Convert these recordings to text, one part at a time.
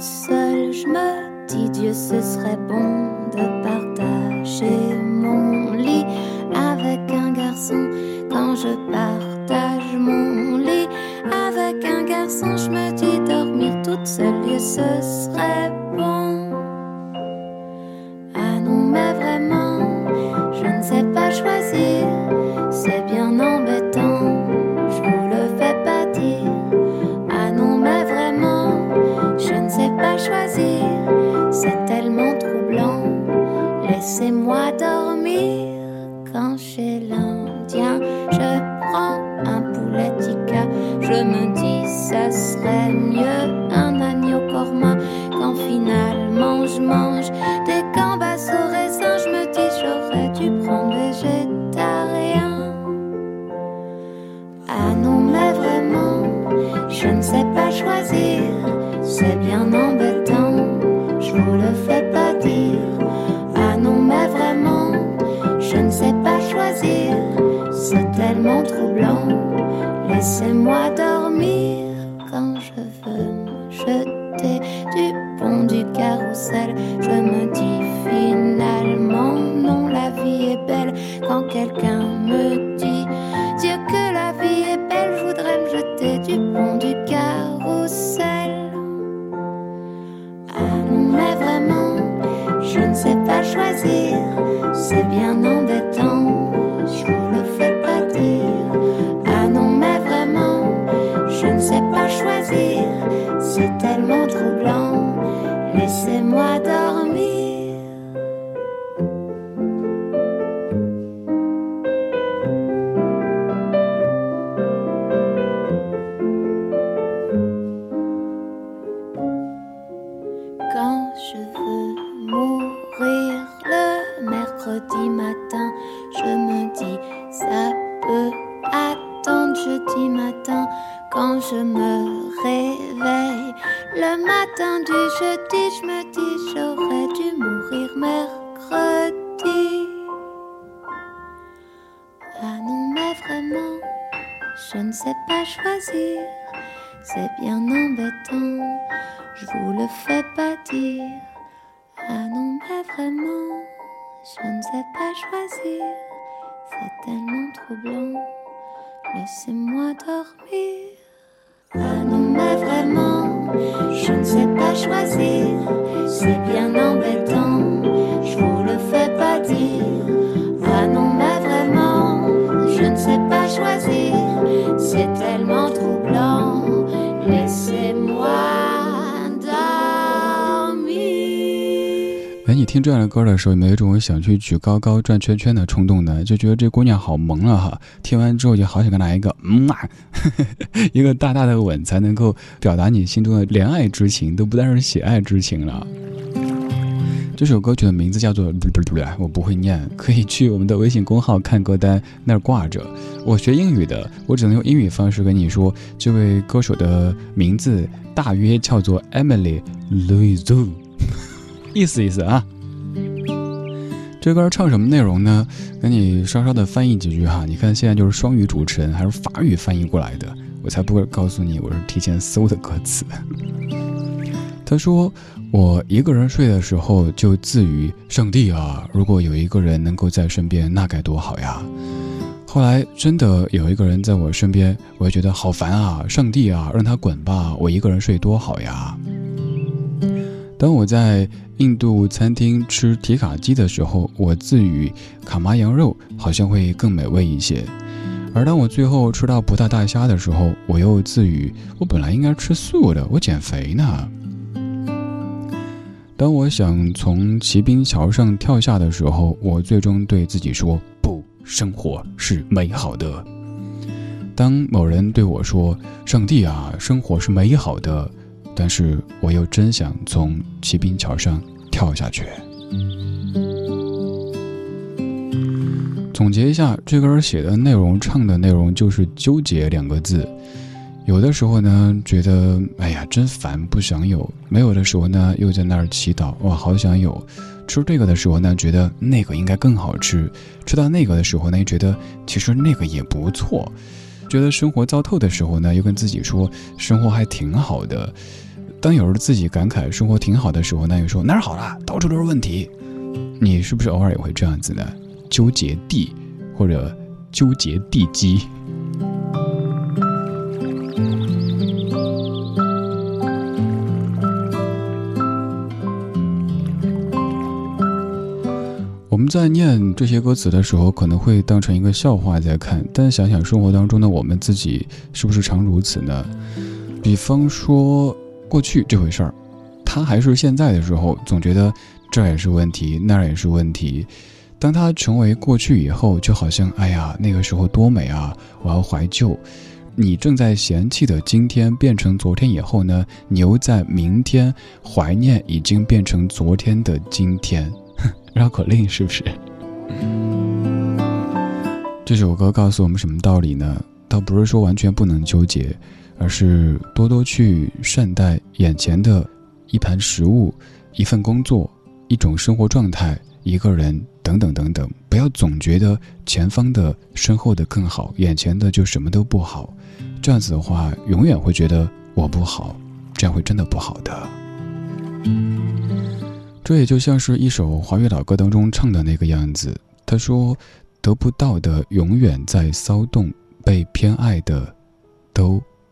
seule, je me dis Dieu, ce serait bon de partager mon lit avec un garçon. Quand je partage mon lit avec un garçon, je me dis dormir toute seule, Dieu, ce chez l'Indien je prends un poulet. Je me dis, ça serait mieux un agneau korma quand finalement je mange des gambas au raisin. Je me dis, j'aurais dû prendre végétarien. Ah non, mais vraiment, je ne sais pas choisir. C'est bien embêtant, Laissez-moi dormir quand je veux me jeter du pont du carrousel. Je me dis finalement, non, la vie est belle quand quelqu'un jeudi matin. Quand je me réveille le matin du jeudi, je me dis j'aurais dû mourir mercredi. Ah non, mais vraiment, je ne sais pas choisir. C'est bien embêtant, je vous le fais pas dire. Ah non, mais vraiment, je ne sais pas choisir. C'est tellement troublant, laissez-moi dormir. Ah non, mais vraiment, je ne sais pas choisir. C'est bien embêtant, je vous le fais pas dire. Ah non, mais vraiment, je ne sais pas choisir. C'est tellement 听这样的歌的时候，有没有一种想去举高高转圈圈的冲动呢？就觉得这姑娘好萌了哈！听完之后就好想跟她来一个嗯啊，一个大大的吻，才能够表达你心中的怜爱之情，都不单是喜爱之情了。这首歌曲的名字叫做“我不会念”，可以去我们的微信公号看歌单，那儿挂着。我学英语的，我只能用英语方式跟你说，这位歌手的名字大约叫做 Emily Louise，意思意思啊。这歌唱什么内容呢？给你稍稍的翻译几句哈。你看现在就是双语主持人，还是法语翻译过来的，我才不会告诉你我是提前搜的歌词。他说：“我一个人睡的时候就自语，上帝啊，如果有一个人能够在身边，那该多好呀。”后来真的有一个人在我身边，我也觉得好烦啊！上帝啊，让他滚吧，我一个人睡多好呀。当我在印度餐厅吃提卡鸡的时候，我自语卡麻羊肉好像会更美味一些；而当我最后吃到葡萄大虾的时候，我又自语我本来应该吃素的，我减肥呢。当我想从骑兵桥上跳下的时候，我最终对自己说：“不，生活是美好的。”当某人对我说：“上帝啊，生活是美好的。”但是我又真想从骑兵桥上跳下去。总结一下，这歌写的内容、唱的内容就是“纠结”两个字。有的时候呢，觉得哎呀真烦，不想有；没有的时候呢，又在那儿祈祷，哇，好想有。吃这个的时候呢，觉得那个应该更好吃；吃到那个的时候呢，又觉得其实那个也不错。觉得生活糟透的时候呢，又跟自己说生活还挺好的。当有时候自己感慨生活挺好的时候，那又说哪儿好了，到处都是问题。你是不是偶尔也会这样子呢？纠结地，或者纠结地基。我们在念这些歌词的时候，可能会当成一个笑话在看，但想想生活当中的我们自己，是不是常如此呢？比方说过去这回事儿，他还是现在的时候，总觉得这也是问题，那儿也是问题。当他成为过去以后，就好像哎呀，那个时候多美啊！我要怀旧。你正在嫌弃的今天变成昨天以后呢？你又在明天怀念已经变成昨天的今天。绕口令是不是？这首歌告诉我们什么道理呢？倒不是说完全不能纠结，而是多多去善待眼前的一盘食物、一份工作、一种生活状态、一个人等等等等。不要总觉得前方的、身后的更好，眼前的就什么都不好。这样子的话，永远会觉得我不好，这样会真的不好的。这也就像是一首华语老歌当中唱的那个样子。他说：“得不到的永远在骚动，被偏爱的都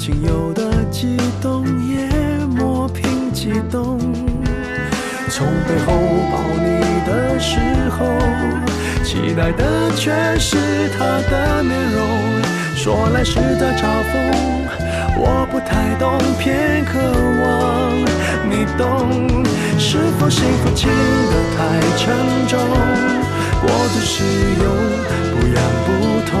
仅有的激动也磨平激动，从背后抱你的时候，期待的却是他的面容，说来是在嘲讽，我不太懂，偏渴望你懂，是否幸福轻得太沉重，过度使用不痒不痛，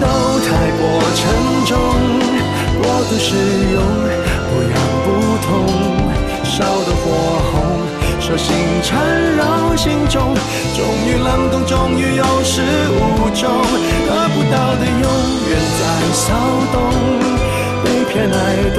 都太过沉重，过度使用不痒不痛，烧得火红，手心缠绕心中，终于冷冻，终于有始无终，得不到的永远在骚动，被偏爱的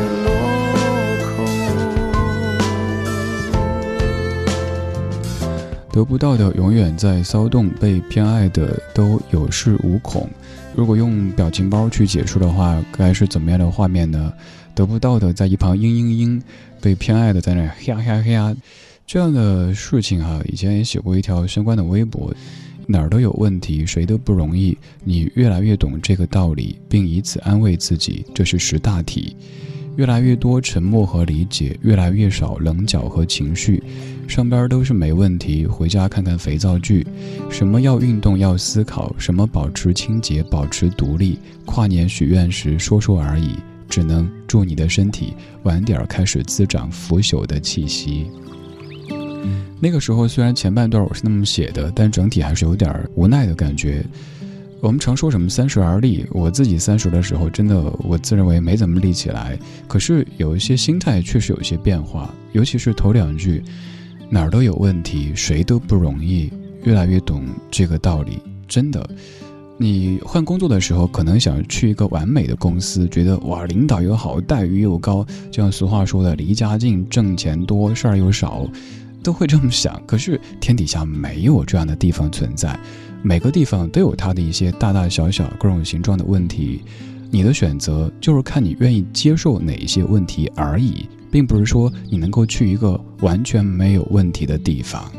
得不到的永远在骚动，被偏爱的都有恃无恐。如果用表情包去解说的话，该是怎么样的画面呢？得不到的在一旁嘤嘤嘤，被偏爱的在那嘿呀嘿呀嘿呀，这样的事情哈，以前也写过一条相关的微博，哪儿都有问题，谁都不容易。你越来越懂这个道理，并以此安慰自己，这是识大体。越来越多沉默和理解，越来越少棱角和情绪。上班都是没问题，回家看看肥皂剧。什么要运动要思考，什么保持清洁保持独立。跨年许愿时说说而已，只能祝你的身体晚点开始滋长腐朽的气息。那个时候虽然前半段我是那么写的，但整体还是有点无奈的感觉。我们常说什么三十而立，我自己三十的时候，真的我自认为没怎么立起来。可是有一些心态确实有一些变化，尤其是头两句，哪儿都有问题，谁都不容易，越来越懂这个道理。真的，你换工作的时候，可能想去一个完美的公司，觉得哇，领导又好，待遇又高，就像俗话说的，离家近，挣钱多，事儿又少，都会这么想。可是天底下没有这样的地方存在。每个地方都有它的一些大大小小、各种形状的问题，你的选择就是看你愿意接受哪一些问题而已，并不是说你能够去一个完全没有问题的地方。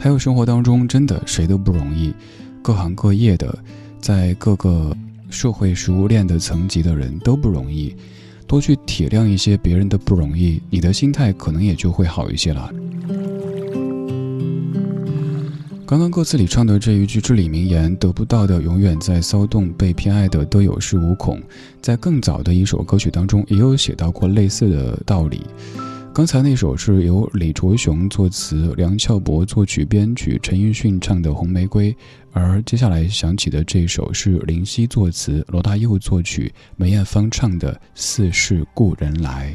还有生活当中真的谁都不容易，各行各业的，在各个社会食物链的层级的人都不容易，多去体谅一些别人的不容易，你的心态可能也就会好一些了。刚刚歌词里唱的这一句至理名言：“得不到的永远在骚动，被偏爱的都有恃无恐。”在更早的一首歌曲当中，也有写到过类似的道理。刚才那首是由李卓雄作词，梁翘柏作曲编曲，陈奕迅唱的《红玫瑰》，而接下来响起的这首是林夕作词，罗大佑作曲，梅艳芳唱的《似是故人来》。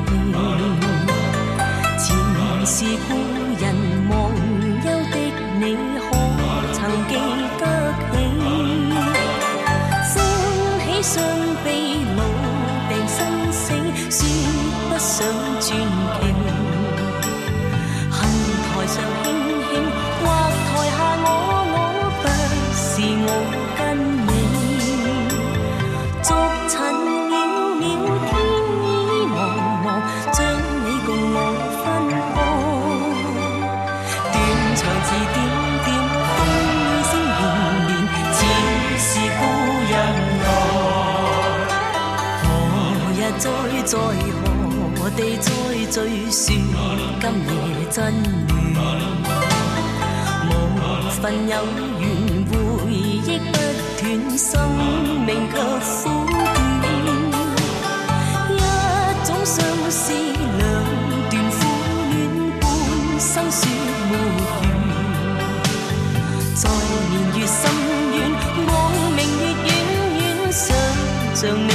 是故。像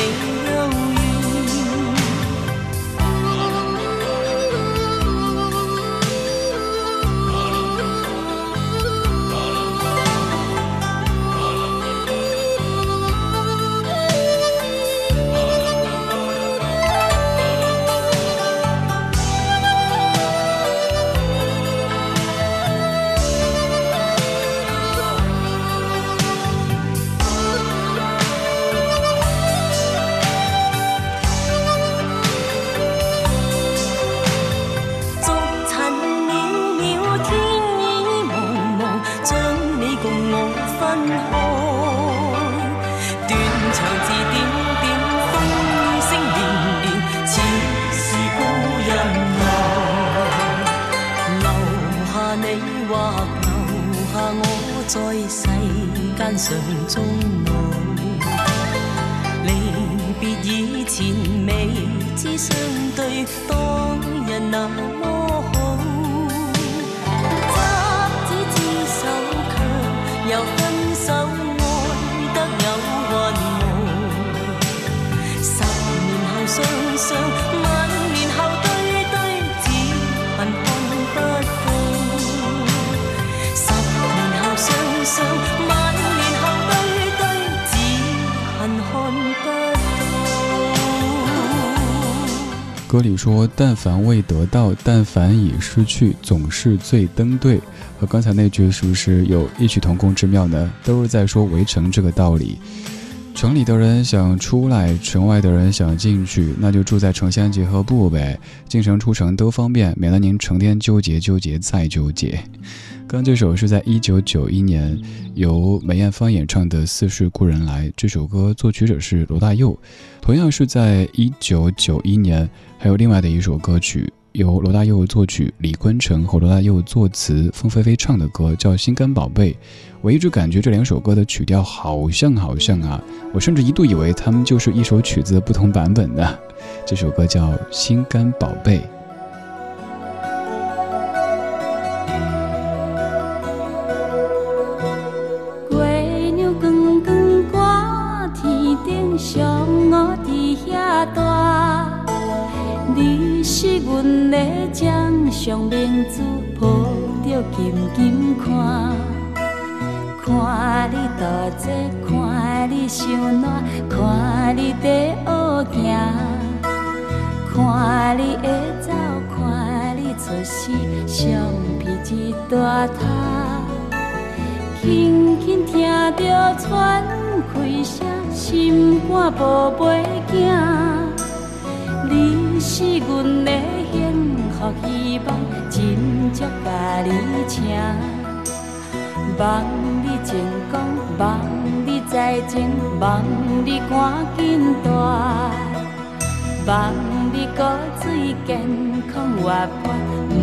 你。上歌里说：“但凡未得到，但凡已失去，总是最登对。”和刚才那句是不是有异曲同工之妙呢？都是在说围城这个道理。城里的人想出来，城外的人想进去，那就住在城乡结合部呗，进城出城都方便，免得您成天纠结纠结再纠结。刚这首是在一九九一年由梅艳芳演唱的《似是故人来》，这首歌作曲者是罗大佑。同样是在一九九一年，还有另外的一首歌曲。由罗大佑作曲，李坤城和罗大佑作词，凤飞飞唱的歌叫《心肝宝贝》。我一直感觉这两首歌的曲调好像好像啊，我甚至一度以为他们就是一首曲子不同版本的。这首歌叫《心肝宝贝》。想暖，看你在学行，看你会走，看你出世，相片一大塔，轻轻听着喘气声，心肝宝贝囝，你是阮的幸福希望。真足甲你请，望你成功，望你再情，望你赶紧大，望你骨髓健康活泼，不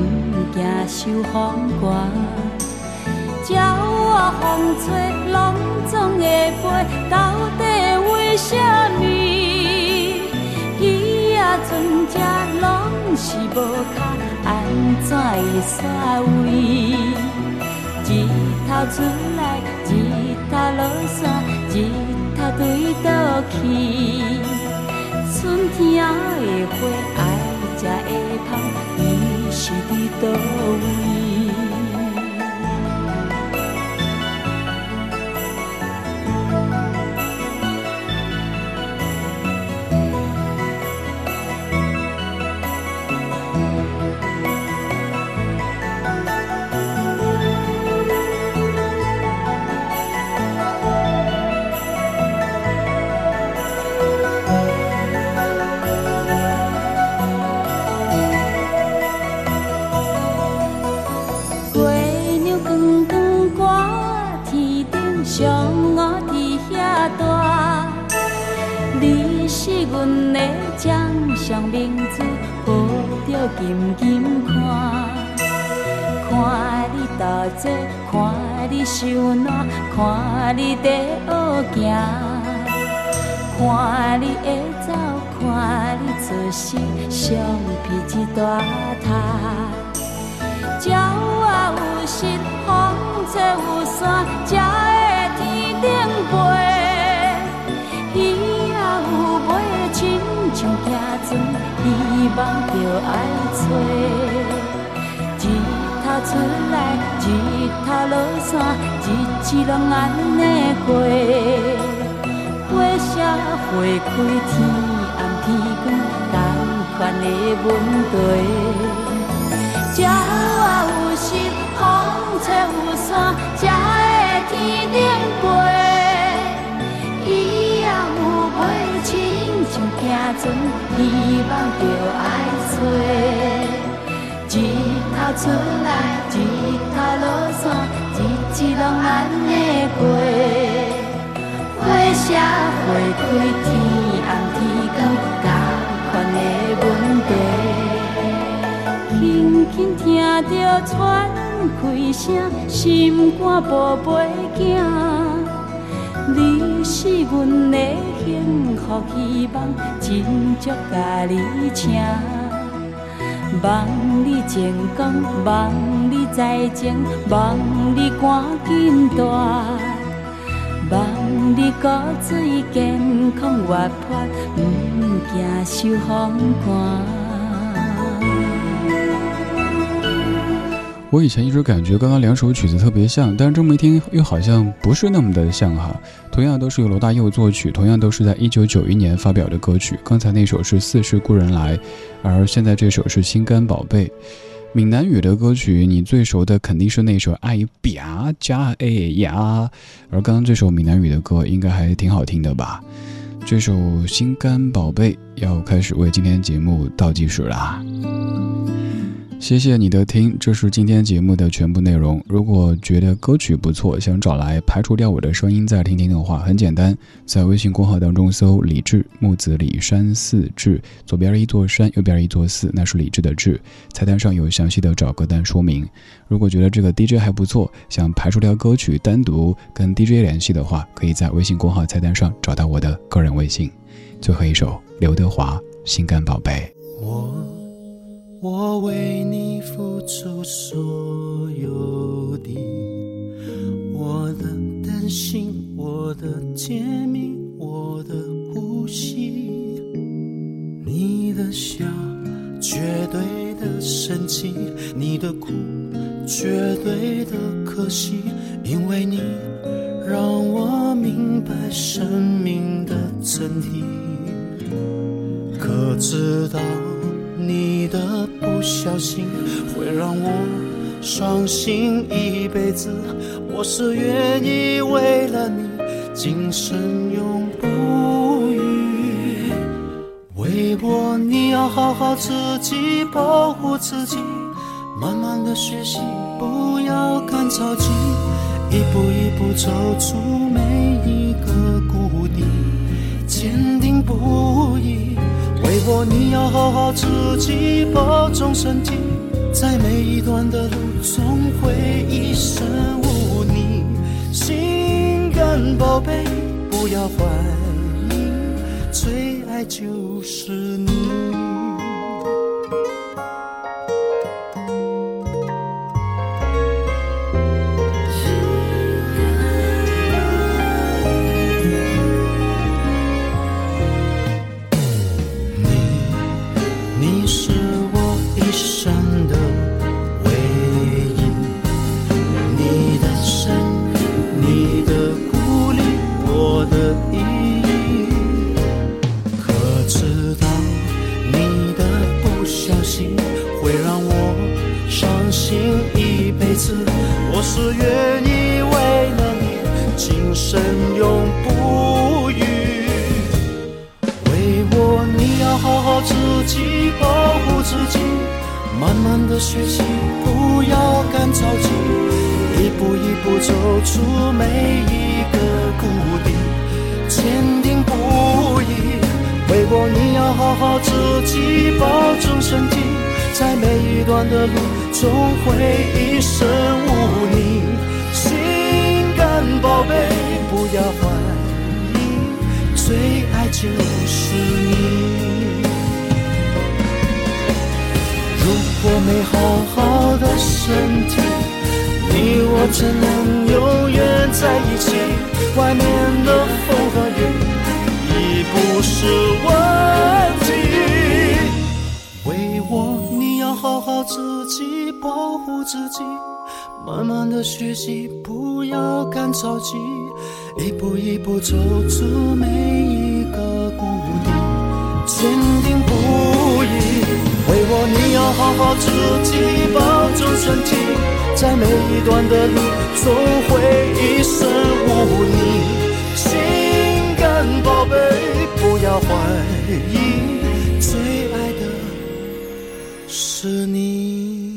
惊受风寒。鸟我风吹，拢总会飞，到底为什么？鱼仔船只拢是无脚。安怎会煞位？日头出来，落山，日头对倒去。春天的花爱食会香，伊是伫倒位？看你大坐，看你受难，看你在学行，看你会走，看你做事，橡皮一大塔。鸟啊有翅，风吹有伞，才会天顶飞。鱼啊有尾，亲像行船。希望着爱找，出来，日头落山，日子拢安尼过。花谢花开，天暗天光，同款的问题。鸟啊有翅，风吹有伞，才会天顶飞。鱼仔有尾，亲像行船。希望着爱找，头出来，日头落山，日子拢安尼过。花谢花开，天暗天光，同款的问题。轻轻听着喘气声，心肝宝贝囝，你是阮的。幸福希望，真足甲你请，望你成功，望你再情，望你赶紧大，望你骨髓健康活泼，不惊受风寒。我以前一直感觉刚刚两首曲子特别像，但是这么一听又好像不是那么的像哈。同样都是由罗大佑作曲，同样都是在一九九一年发表的歌曲。刚才那首是《似是故人来》，而现在这首是《心肝宝贝》。闽南语的歌曲，你最熟的肯定是那首《爱啪加哎呀》，而刚刚这首闽南语的歌应该还挺好听的吧？这首《心肝宝贝》要开始为今天节目倒计时啦。谢谢你的听，这是今天节目的全部内容。如果觉得歌曲不错，想找来排除掉我的声音再听听的话，很简单，在微信公号当中搜“李志木子李山寺志”，左边一座山，右边一座寺，那是李志的志。菜单上有详细的找歌单说明。如果觉得这个 DJ 还不错，想排除掉歌曲，单独跟 DJ 联系的话，可以在微信公号菜单上找到我的个人微信。最后一首刘德华《心肝宝贝》。我。我为你付出所有的，我的担心，我的甜蜜，我的呼吸，你的笑，绝对的神奇，你的苦，绝对的可惜，因为你让我明白生命的真谛，可知道？你的小心会让我伤心一辈子，我是愿意为了你今生永不渝。为我你要好好自己保护自己，慢慢的学习，不要赶着急，一步一步走出每一个谷底，坚定不移。为我，你要好好自己保重身体，在每一段的路，总会一生无你。心肝宝贝，不要怀疑，最爱就是你。好好自己保护自己慢慢的学习不要干着急一步一步走出每一个谷底坚定不移为我你要好好自己保重身体。在每一段的路总会一身污泥心肝宝贝不要怀疑最爱就是你。我没好好的身体，你我只能永远在一起？外面的风和雨已不是问题，为我。你要好好自己保护自己，慢慢的学习，不要赶着急，一步一步走出每一个谷底，坚定不移。你要好好自己保重身体，在每一段的路，总会一身污泥。心肝宝贝，不要怀疑。最爱的是你。